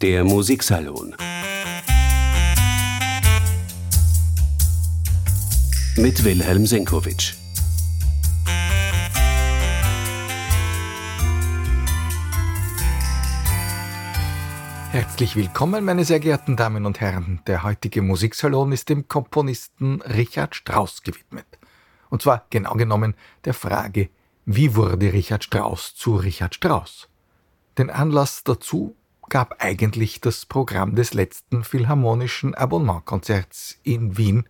Der Musiksalon mit Wilhelm Senkowitsch. Herzlich willkommen, meine sehr geehrten Damen und Herren. Der heutige Musiksalon ist dem Komponisten Richard Strauss gewidmet. Und zwar genau genommen der Frage, wie wurde Richard Strauss zu Richard Strauss? Den Anlass dazu gab eigentlich das Programm des letzten Philharmonischen Abonnementkonzerts in Wien,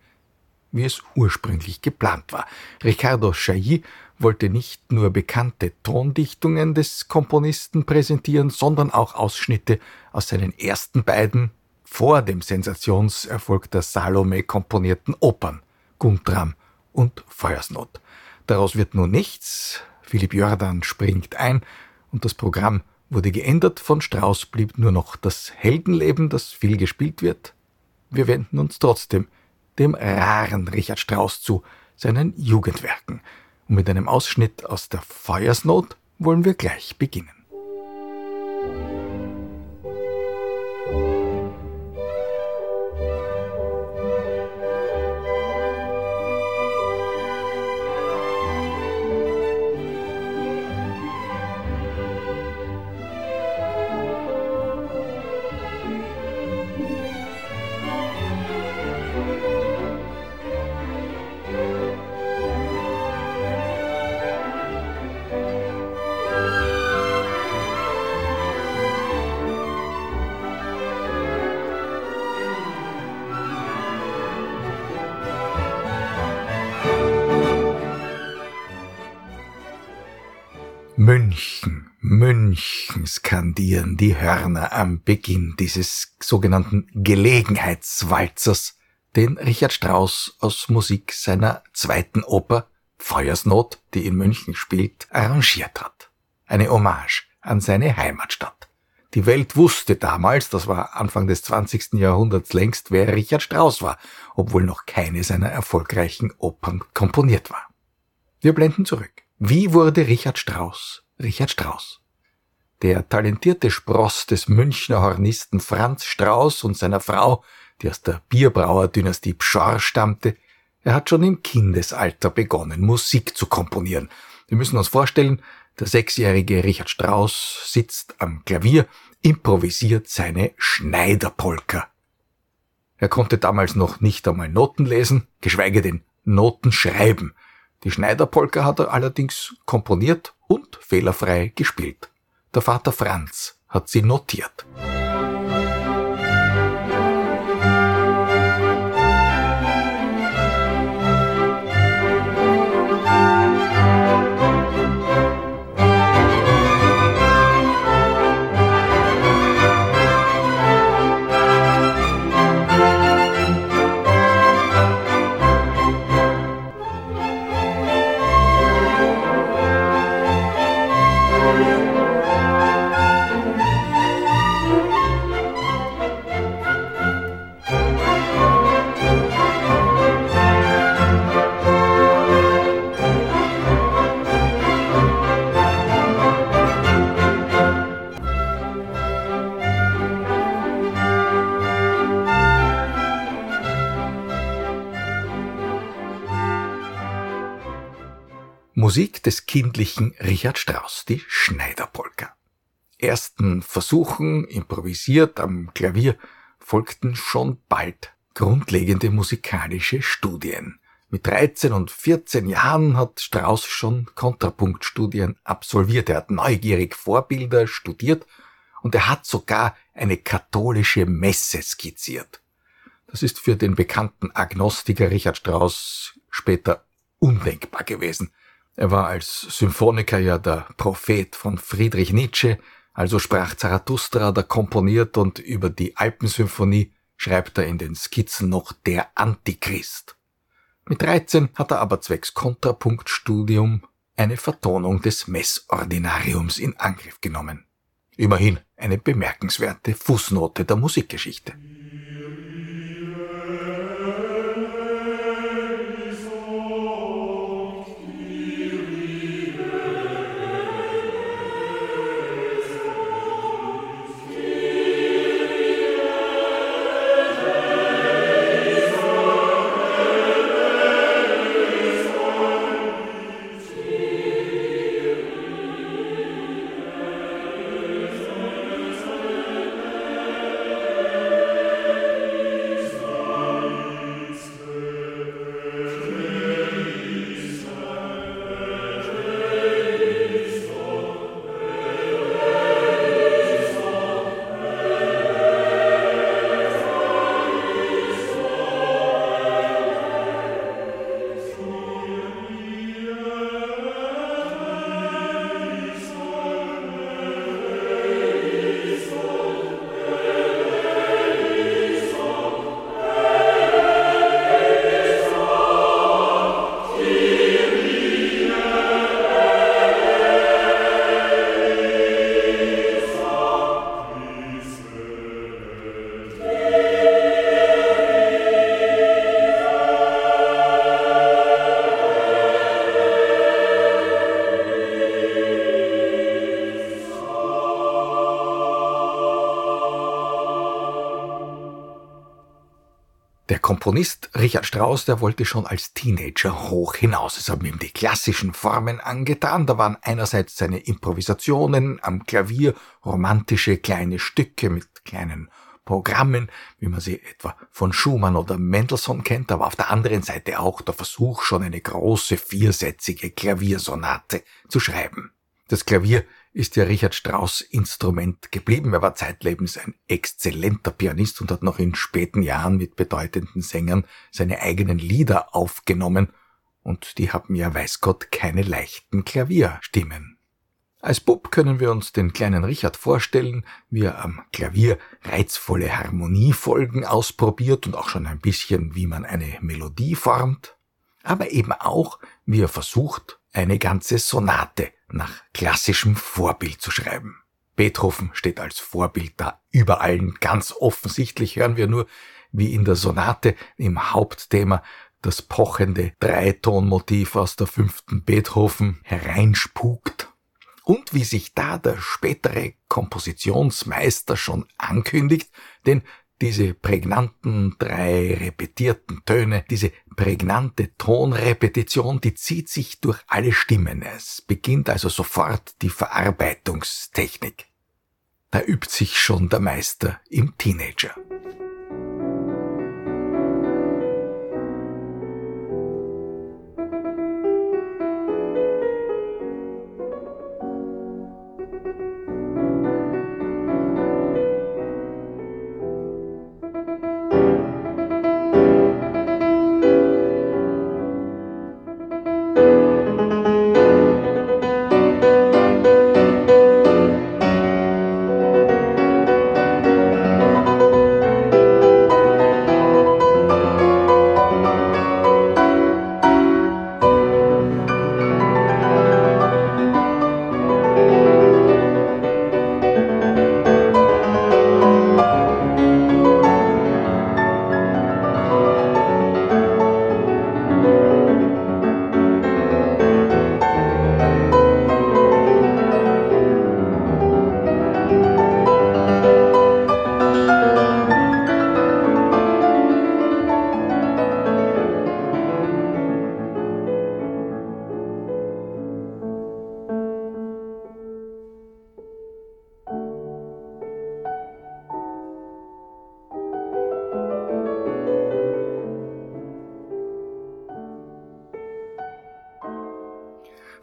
wie es ursprünglich geplant war. Riccardo Chailly wollte nicht nur bekannte Tondichtungen des Komponisten präsentieren, sondern auch Ausschnitte aus seinen ersten beiden vor dem Sensationserfolg der Salome komponierten Opern Guntram und Feuersnot. Daraus wird nun nichts, Philipp Jordan springt ein und das Programm wurde geändert, von Strauß blieb nur noch das Heldenleben, das viel gespielt wird. Wir wenden uns trotzdem dem raren Richard Strauss zu, seinen Jugendwerken. Und mit einem Ausschnitt aus der Feuersnot wollen wir gleich beginnen. Skandieren die Hörner am Beginn dieses sogenannten Gelegenheitswalzers, den Richard Strauss aus Musik seiner zweiten Oper Feuersnot, die in München spielt, arrangiert hat. Eine Hommage an seine Heimatstadt. Die Welt wusste damals, das war Anfang des 20. Jahrhunderts längst, wer Richard Strauss war, obwohl noch keine seiner erfolgreichen Opern komponiert war. Wir blenden zurück. Wie wurde Richard Strauss Richard Strauss? Der talentierte Spross des Münchner Hornisten Franz Strauss und seiner Frau, die aus der Bierbrauerdynastie Pschorr stammte, er hat schon im Kindesalter begonnen, Musik zu komponieren. Wir müssen uns vorstellen, der sechsjährige Richard Strauss sitzt am Klavier, improvisiert seine Schneiderpolka. Er konnte damals noch nicht einmal Noten lesen, geschweige denn Noten schreiben. Die Schneiderpolka hat er allerdings komponiert und fehlerfrei gespielt. Der Vater Franz hat sie notiert. Musik des kindlichen Richard Strauss, die Schneiderpolka. Ersten Versuchen, improvisiert am Klavier, folgten schon bald grundlegende musikalische Studien. Mit 13 und 14 Jahren hat Strauss schon Kontrapunktstudien absolviert. Er hat neugierig Vorbilder studiert und er hat sogar eine katholische Messe skizziert. Das ist für den bekannten Agnostiker Richard Strauss später undenkbar gewesen. Er war als Symphoniker ja der Prophet von Friedrich Nietzsche, also sprach Zarathustra, der komponiert und über die Alpensymphonie schreibt er in den Skizzen noch der Antichrist. Mit 13 hat er aber zwecks Kontrapunktstudium eine Vertonung des Messordinariums in Angriff genommen. Immerhin eine bemerkenswerte Fußnote der Musikgeschichte. Komponist Richard Strauss, der wollte schon als Teenager hoch hinaus. Es haben ihm die klassischen Formen angetan. Da waren einerseits seine Improvisationen am Klavier, romantische kleine Stücke mit kleinen Programmen, wie man sie etwa von Schumann oder Mendelssohn kennt, aber auf der anderen Seite auch der Versuch, schon eine große viersätzige Klaviersonate zu schreiben. Das Klavier ist ja Richard Strauss Instrument geblieben. Er war zeitlebens ein exzellenter Pianist und hat noch in späten Jahren mit bedeutenden Sängern seine eigenen Lieder aufgenommen. Und die haben ja weiß Gott keine leichten Klavierstimmen. Als Bub können wir uns den kleinen Richard vorstellen, wie er am Klavier reizvolle Harmoniefolgen ausprobiert und auch schon ein bisschen, wie man eine Melodie formt, aber eben auch, wie er versucht, eine ganze Sonate nach klassischem Vorbild zu schreiben. Beethoven steht als Vorbild da über allen. Ganz offensichtlich hören wir nur, wie in der Sonate im Hauptthema das pochende Dreitonmotiv aus der fünften Beethoven hereinspukt und wie sich da der spätere Kompositionsmeister schon ankündigt, denn diese prägnanten drei repetierten Töne, diese prägnante Tonrepetition, die zieht sich durch alle Stimmen. Es beginnt also sofort die Verarbeitungstechnik. Da übt sich schon der Meister im Teenager.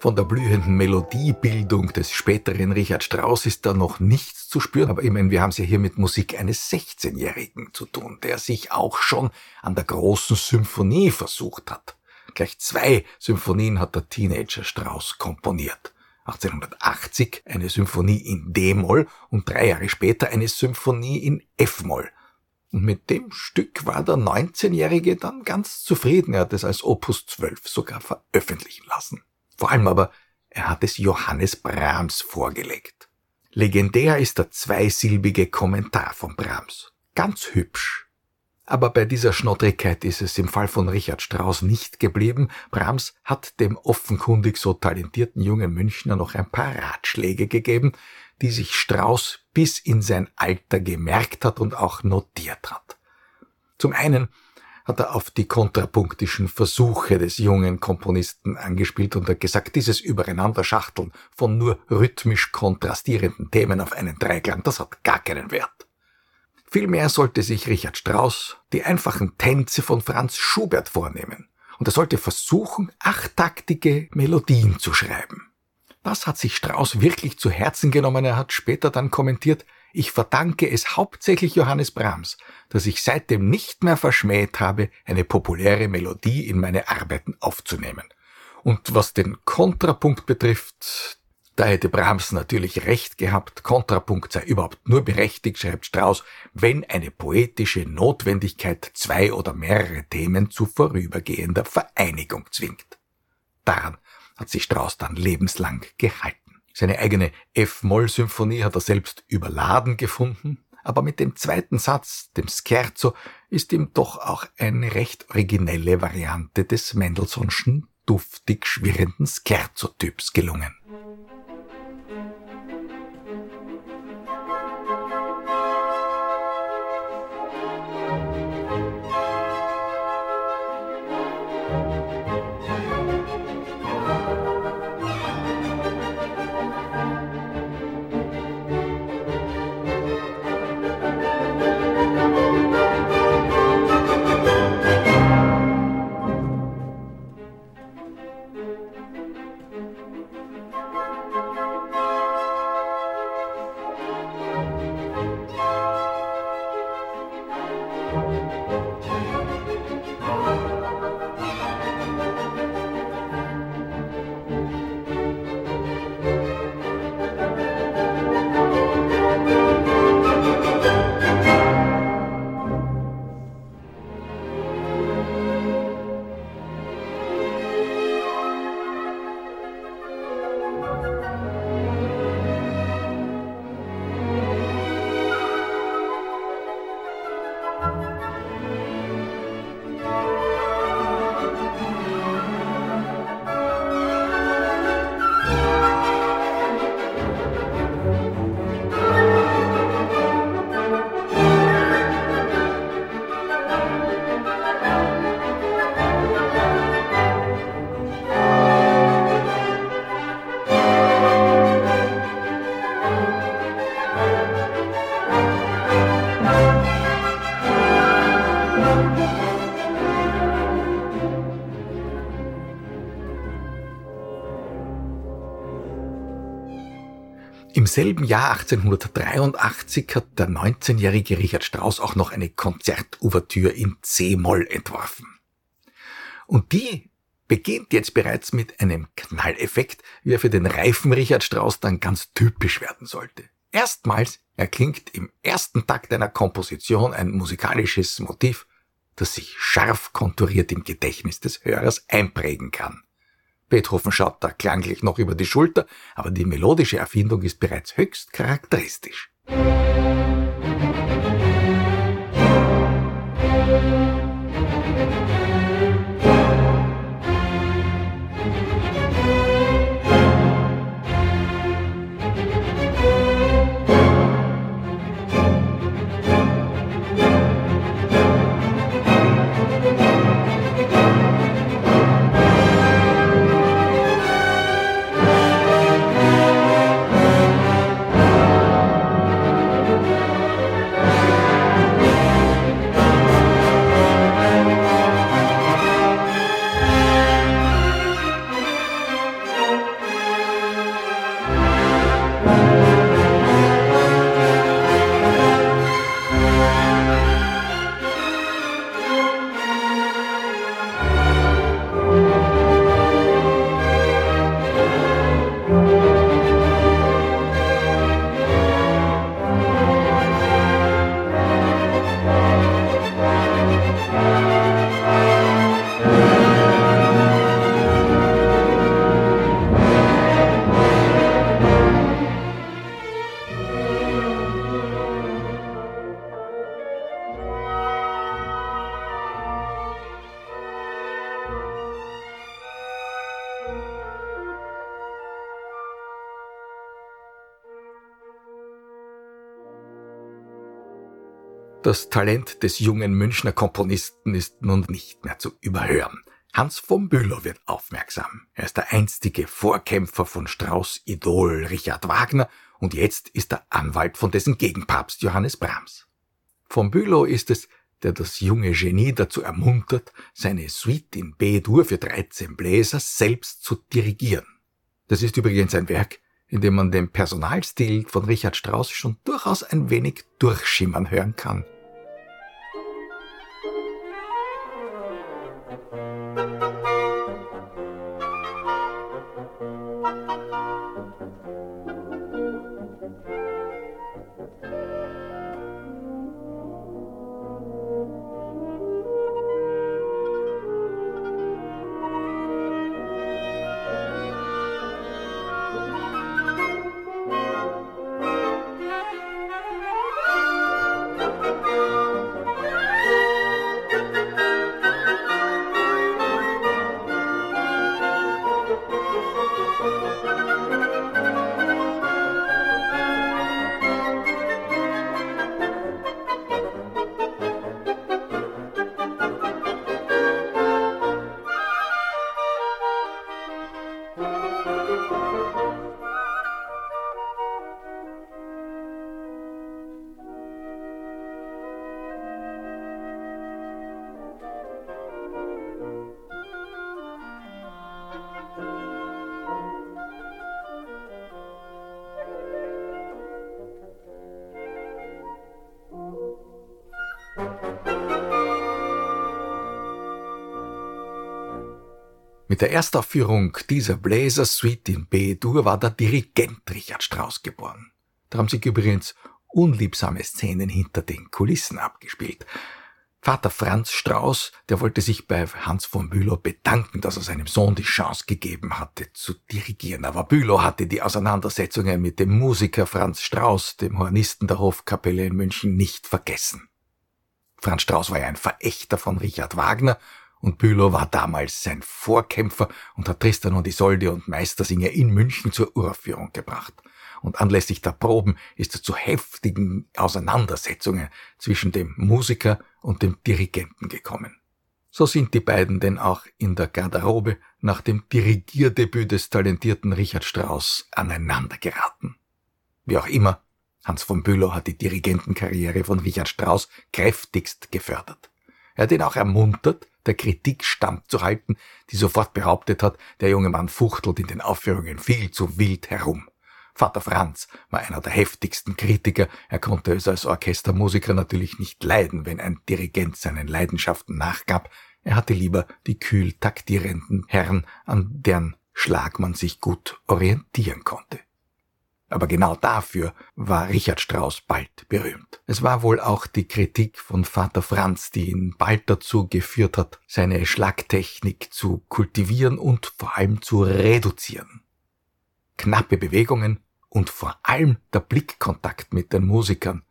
Von der blühenden Melodiebildung des späteren Richard Strauss ist da noch nichts zu spüren, aber ich meine, wir haben es ja hier mit Musik eines 16-Jährigen zu tun, der sich auch schon an der großen Symphonie versucht hat. Gleich zwei Symphonien hat der Teenager Strauss komponiert. 1880 eine Symphonie in D-Moll und drei Jahre später eine Symphonie in F-Moll. Und mit dem Stück war der 19-Jährige dann ganz zufrieden. Er hat es als Opus 12 sogar veröffentlichen lassen. Vor allem aber, er hat es Johannes Brahms vorgelegt. Legendär ist der zweisilbige Kommentar von Brahms. Ganz hübsch. Aber bei dieser Schnottrigkeit ist es im Fall von Richard Strauss nicht geblieben. Brahms hat dem offenkundig so talentierten jungen Münchner noch ein paar Ratschläge gegeben, die sich Strauss bis in sein Alter gemerkt hat und auch notiert hat. Zum einen hat er auf die kontrapunktischen Versuche des jungen Komponisten angespielt und hat gesagt, dieses Übereinanderschachteln von nur rhythmisch kontrastierenden Themen auf einen Dreiklang, das hat gar keinen Wert. Vielmehr sollte sich Richard Strauss die einfachen Tänze von Franz Schubert vornehmen und er sollte versuchen, achttaktige Melodien zu schreiben. Das hat sich Strauss wirklich zu Herzen genommen. Er hat später dann kommentiert, ich verdanke es hauptsächlich Johannes Brahms, dass ich seitdem nicht mehr verschmäht habe, eine populäre Melodie in meine Arbeiten aufzunehmen. Und was den Kontrapunkt betrifft, da hätte Brahms natürlich recht gehabt, Kontrapunkt sei überhaupt nur berechtigt, schreibt Strauss, wenn eine poetische Notwendigkeit zwei oder mehrere Themen zu vorübergehender Vereinigung zwingt. Daran hat sich Strauss dann lebenslang gehalten. Seine eigene F-Moll-Symphonie hat er selbst überladen gefunden, aber mit dem zweiten Satz, dem Scherzo, ist ihm doch auch eine recht originelle Variante des Mendelssohnschen duftig schwirrenden Scherzo-Typs gelungen. Selben Jahr 1883 hat der 19-jährige Richard Strauss auch noch eine Konzertouvertüre in C-Moll entworfen. Und die beginnt jetzt bereits mit einem Knalleffekt, wie er für den reifen Richard Strauss dann ganz typisch werden sollte. Erstmals erklingt im ersten Takt einer Komposition ein musikalisches Motiv, das sich scharf konturiert im Gedächtnis des Hörers einprägen kann. Beethoven schaut da klanglich noch über die Schulter, aber die melodische Erfindung ist bereits höchst charakteristisch. Das Talent des jungen Münchner Komponisten ist nun nicht mehr zu überhören. Hans von Bülow wird aufmerksam. Er ist der einstige Vorkämpfer von Strauss Idol Richard Wagner und jetzt ist er Anwalt von dessen Gegenpapst Johannes Brahms. Von Bülow ist es, der das junge Genie dazu ermuntert, seine Suite in B-Dur für 13 Bläser selbst zu dirigieren. Das ist übrigens ein Werk, in dem man den Personalstil von Richard Strauss schon durchaus ein wenig durchschimmern hören kann. Der Erstaufführung dieser Bläser Suite in B-Dur war der Dirigent Richard Strauss geboren. Da haben sich übrigens unliebsame Szenen hinter den Kulissen abgespielt. Vater Franz Strauß, der wollte sich bei Hans von Bülow bedanken, dass er seinem Sohn die Chance gegeben hatte zu dirigieren. Aber Bülow hatte die Auseinandersetzungen mit dem Musiker Franz Strauß, dem Hornisten der Hofkapelle in München, nicht vergessen. Franz Strauß war ja ein Verächter von Richard Wagner und Bülow war damals sein Vorkämpfer und hat Tristan und Isolde und Meistersinger in München zur Uraufführung gebracht. Und anlässlich der Proben ist es zu heftigen Auseinandersetzungen zwischen dem Musiker und dem Dirigenten gekommen. So sind die beiden denn auch in der Garderobe nach dem Dirigierdebüt des talentierten Richard Strauss aneinander geraten. Wie auch immer, Hans von Bülow hat die Dirigentenkarriere von Richard Strauss kräftigst gefördert. Er hat ihn auch ermuntert, der Kritik standzuhalten, die sofort behauptet hat, der junge Mann fuchtelt in den Aufführungen viel zu wild herum. Vater Franz war einer der heftigsten Kritiker. Er konnte es als Orchestermusiker natürlich nicht leiden, wenn ein Dirigent seinen Leidenschaften nachgab. Er hatte lieber die kühl taktierenden Herren, an deren Schlag man sich gut orientieren konnte. Aber genau dafür war Richard Strauss bald berühmt. Es war wohl auch die Kritik von Vater Franz, die ihn bald dazu geführt hat, seine Schlagtechnik zu kultivieren und vor allem zu reduzieren. Knappe Bewegungen und vor allem der Blickkontakt mit den Musikern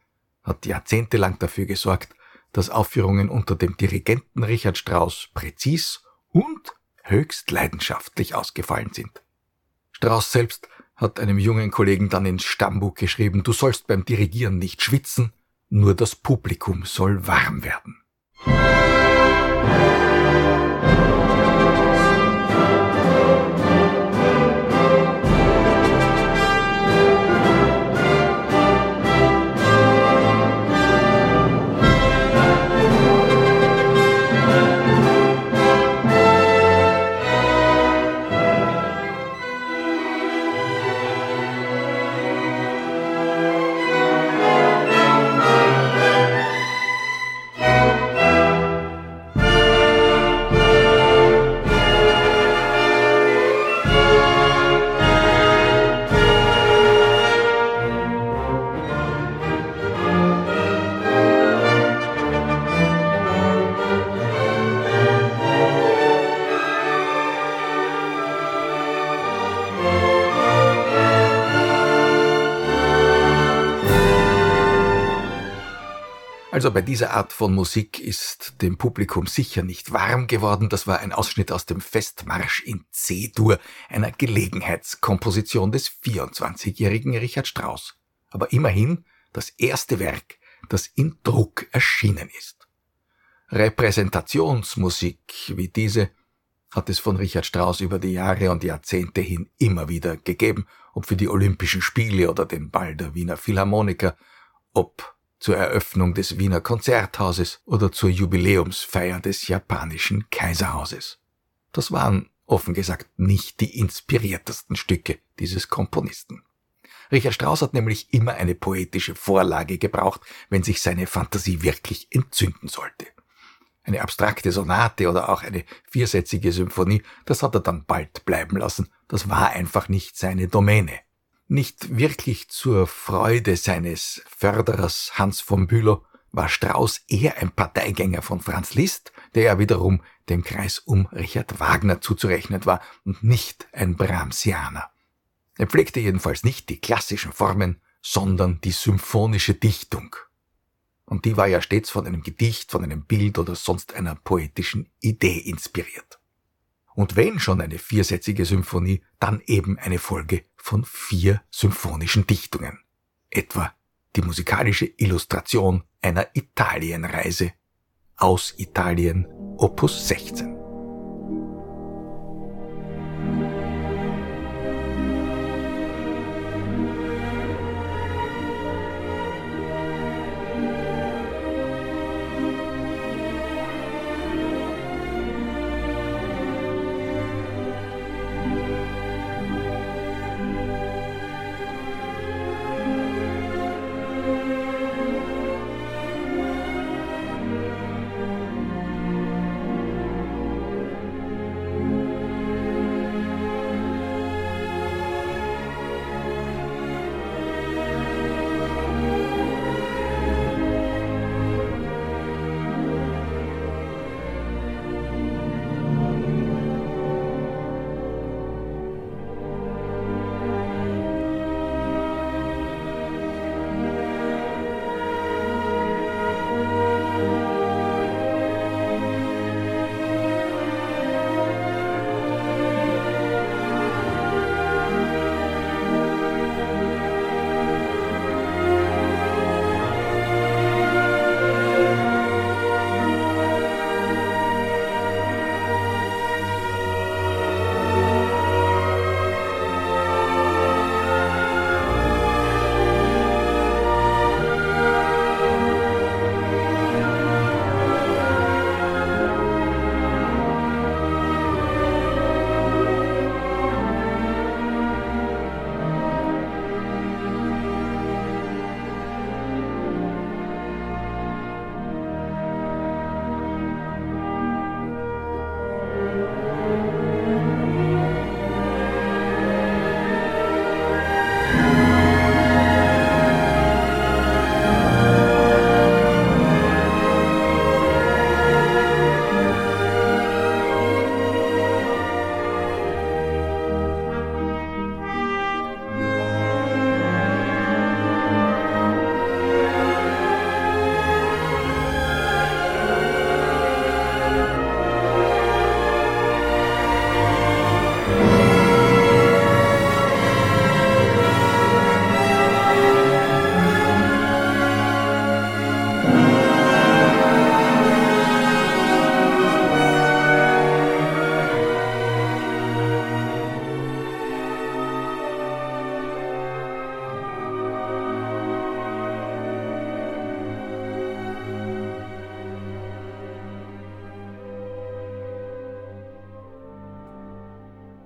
hat jahrzehntelang dafür gesorgt, dass Aufführungen unter dem Dirigenten Richard Strauss präzis und höchst leidenschaftlich ausgefallen sind. Strauss selbst hat einem jungen Kollegen dann ins Stammbuch geschrieben, du sollst beim Dirigieren nicht schwitzen, nur das Publikum soll warm werden. Also bei dieser Art von Musik ist dem Publikum sicher nicht warm geworden. Das war ein Ausschnitt aus dem Festmarsch in C-Dur, einer Gelegenheitskomposition des 24-jährigen Richard Strauss. Aber immerhin das erste Werk, das in Druck erschienen ist. Repräsentationsmusik wie diese hat es von Richard Strauss über die Jahre und Jahrzehnte hin immer wieder gegeben, ob für die Olympischen Spiele oder den Ball der Wiener Philharmoniker, ob zur Eröffnung des Wiener Konzerthauses oder zur Jubiläumsfeier des japanischen Kaiserhauses. Das waren offen gesagt nicht die inspiriertesten Stücke dieses Komponisten. Richard Strauss hat nämlich immer eine poetische Vorlage gebraucht, wenn sich seine Fantasie wirklich entzünden sollte. Eine abstrakte Sonate oder auch eine viersätzige Symphonie, das hat er dann bald bleiben lassen, das war einfach nicht seine Domäne nicht wirklich zur Freude seines Förderers Hans von Bülow war Strauß eher ein Parteigänger von Franz Liszt, der ja wiederum dem Kreis um Richard Wagner zuzurechnen war und nicht ein Brahmsianer. Er pflegte jedenfalls nicht die klassischen Formen, sondern die symphonische Dichtung. Und die war ja stets von einem Gedicht, von einem Bild oder sonst einer poetischen Idee inspiriert. Und wenn schon eine viersätzige Symphonie, dann eben eine Folge von vier symphonischen Dichtungen. Etwa die musikalische Illustration einer Italienreise aus Italien Opus 16.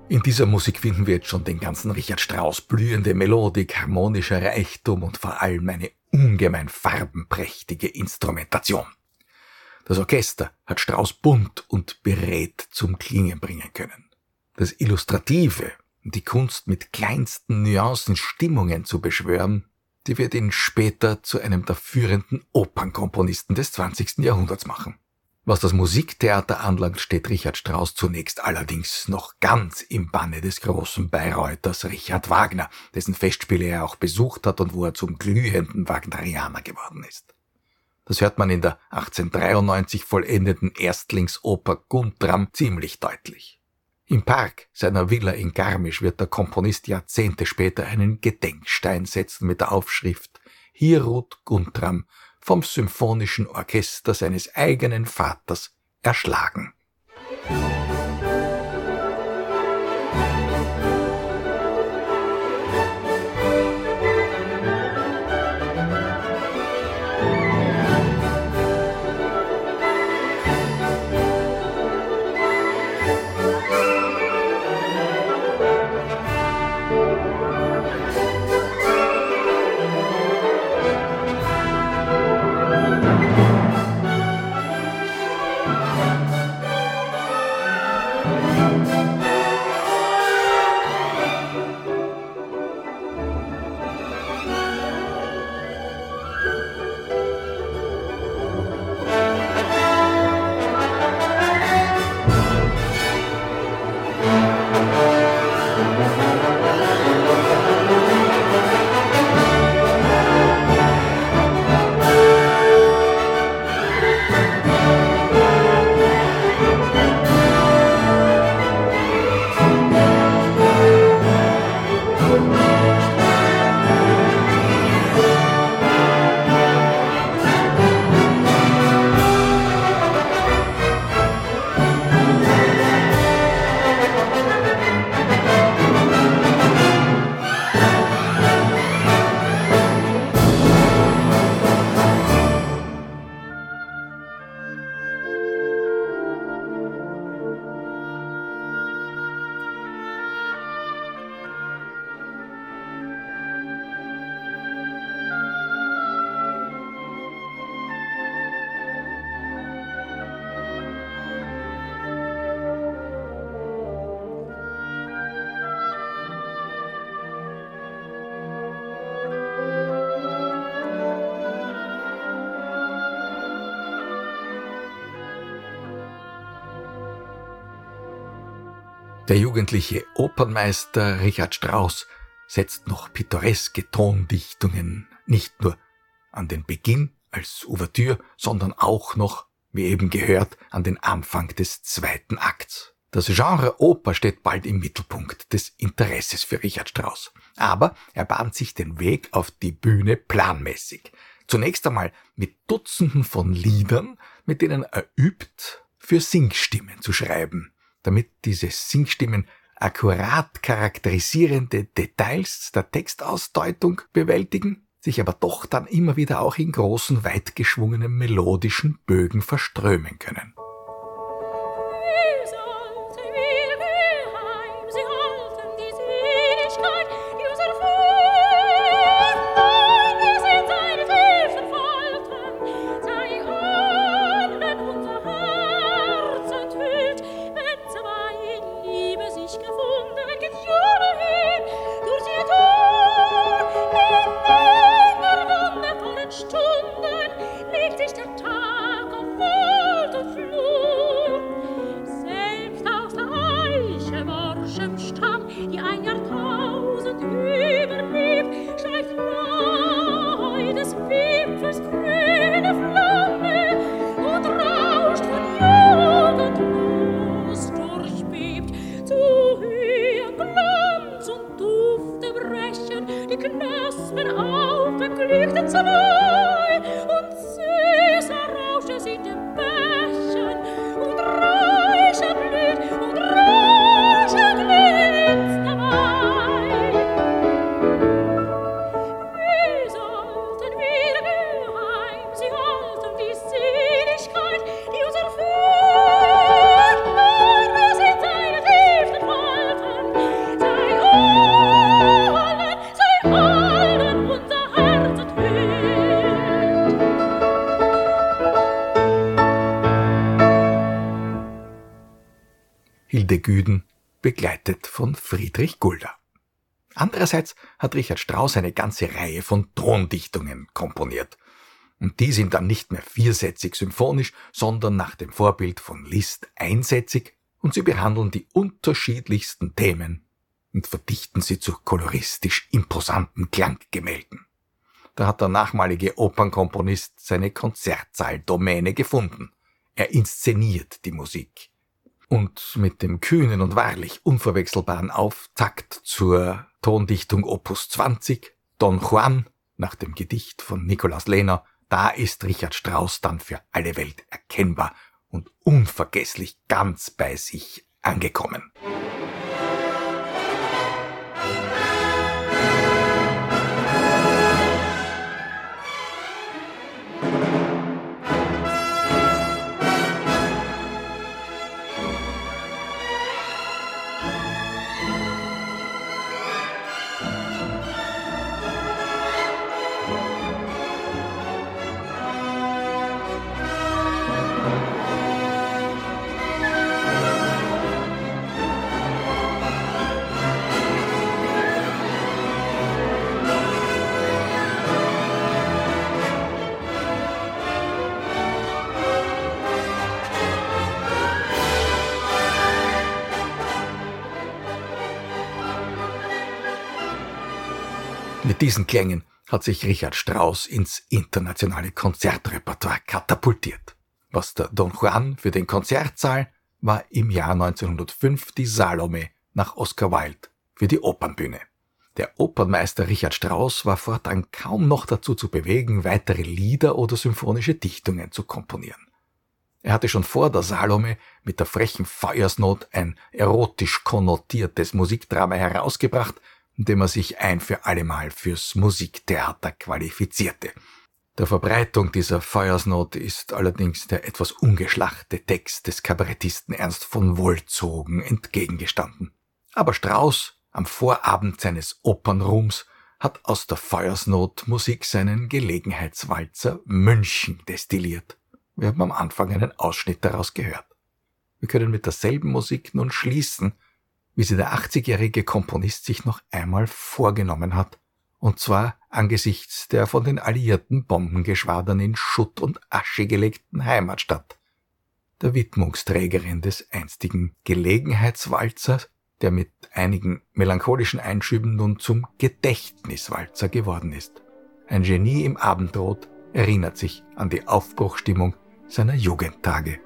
In dieser Musik finden wir jetzt schon den ganzen Richard Strauss blühende Melodik, harmonischer Reichtum und vor allem eine ungemein farbenprächtige Instrumentation. Das Orchester hat Strauss bunt und berät zum Klingen bringen können. Das Illustrative die Kunst mit kleinsten Nuancen Stimmungen zu beschwören, die wird ihn später zu einem der führenden Opernkomponisten des 20. Jahrhunderts machen. Was das Musiktheater anlangt, steht Richard Strauss zunächst allerdings noch ganz im Banne des großen Bayreuters Richard Wagner, dessen Festspiele er auch besucht hat und wo er zum glühenden Wagnerianer geworden ist. Das hört man in der 1893 vollendeten Erstlingsoper Guntram ziemlich deutlich. Im Park seiner Villa in Garmisch wird der Komponist Jahrzehnte später einen Gedenkstein setzen mit der Aufschrift Hier ruht Guntram vom symphonischen Orchester seines eigenen Vaters erschlagen. Der jugendliche Opernmeister Richard Strauss setzt noch pittoreske Tondichtungen nicht nur an den Beginn als Ouvertüre, sondern auch noch, wie eben gehört, an den Anfang des zweiten Akts. Das Genre Oper steht bald im Mittelpunkt des Interesses für Richard Strauss. Aber er bahnt sich den Weg auf die Bühne planmäßig. Zunächst einmal mit Dutzenden von Liedern, mit denen er übt, für Singstimmen zu schreiben damit diese Singstimmen akkurat charakterisierende Details der Textausdeutung bewältigen, sich aber doch dann immer wieder auch in großen, weitgeschwungenen melodischen Bögen verströmen können. Summer. Von Friedrich Gulda. Andererseits hat Richard Strauss eine ganze Reihe von Tondichtungen komponiert. Und die sind dann nicht mehr viersätzig symphonisch, sondern nach dem Vorbild von Liszt einsätzig und sie behandeln die unterschiedlichsten Themen und verdichten sie zu koloristisch imposanten Klanggemälden. Da hat der nachmalige Opernkomponist seine Konzertsaal-Domäne gefunden. Er inszeniert die Musik. Und mit dem kühnen und wahrlich unverwechselbaren Auftakt zur Tondichtung Opus 20, Don Juan, nach dem Gedicht von Nikolaus Lehner, da ist Richard Strauss dann für alle Welt erkennbar und unvergesslich ganz bei sich angekommen. Mit diesen Klängen hat sich Richard Strauss ins internationale Konzertrepertoire katapultiert. Was der Don Juan für den Konzertsaal war im Jahr 1905 die Salome nach Oscar Wilde für die Opernbühne. Der Opernmeister Richard Strauss war fortan kaum noch dazu zu bewegen, weitere Lieder oder symphonische Dichtungen zu komponieren. Er hatte schon vor der Salome mit der frechen Feuersnot ein erotisch konnotiertes Musikdrama herausgebracht indem er sich ein für allemal fürs Musiktheater qualifizierte. Der Verbreitung dieser Feuersnote ist allerdings der etwas ungeschlachte Text des Kabarettisten Ernst von Wolzogen entgegengestanden. Aber Strauss, am Vorabend seines Opernruhms, hat aus der Feuersnot Musik seinen Gelegenheitswalzer München destilliert. Wir haben am Anfang einen Ausschnitt daraus gehört. Wir können mit derselben Musik nun schließen, wie sie der 80-jährige Komponist sich noch einmal vorgenommen hat, und zwar angesichts der von den alliierten Bombengeschwadern in Schutt und Asche gelegten Heimatstadt, der Widmungsträgerin des einstigen Gelegenheitswalzers, der mit einigen melancholischen Einschüben nun zum Gedächtniswalzer geworden ist. Ein Genie im Abendrot erinnert sich an die Aufbruchstimmung seiner Jugendtage.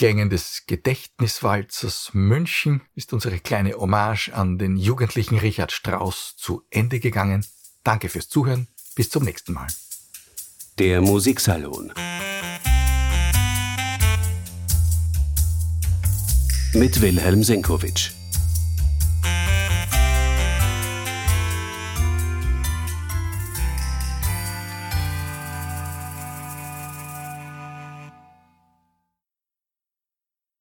Klängen des Gedächtniswalzers München ist unsere kleine Hommage an den jugendlichen Richard Strauss zu Ende gegangen. Danke fürs Zuhören. Bis zum nächsten Mal. Der Musiksalon. Mit Wilhelm Senkowitsch.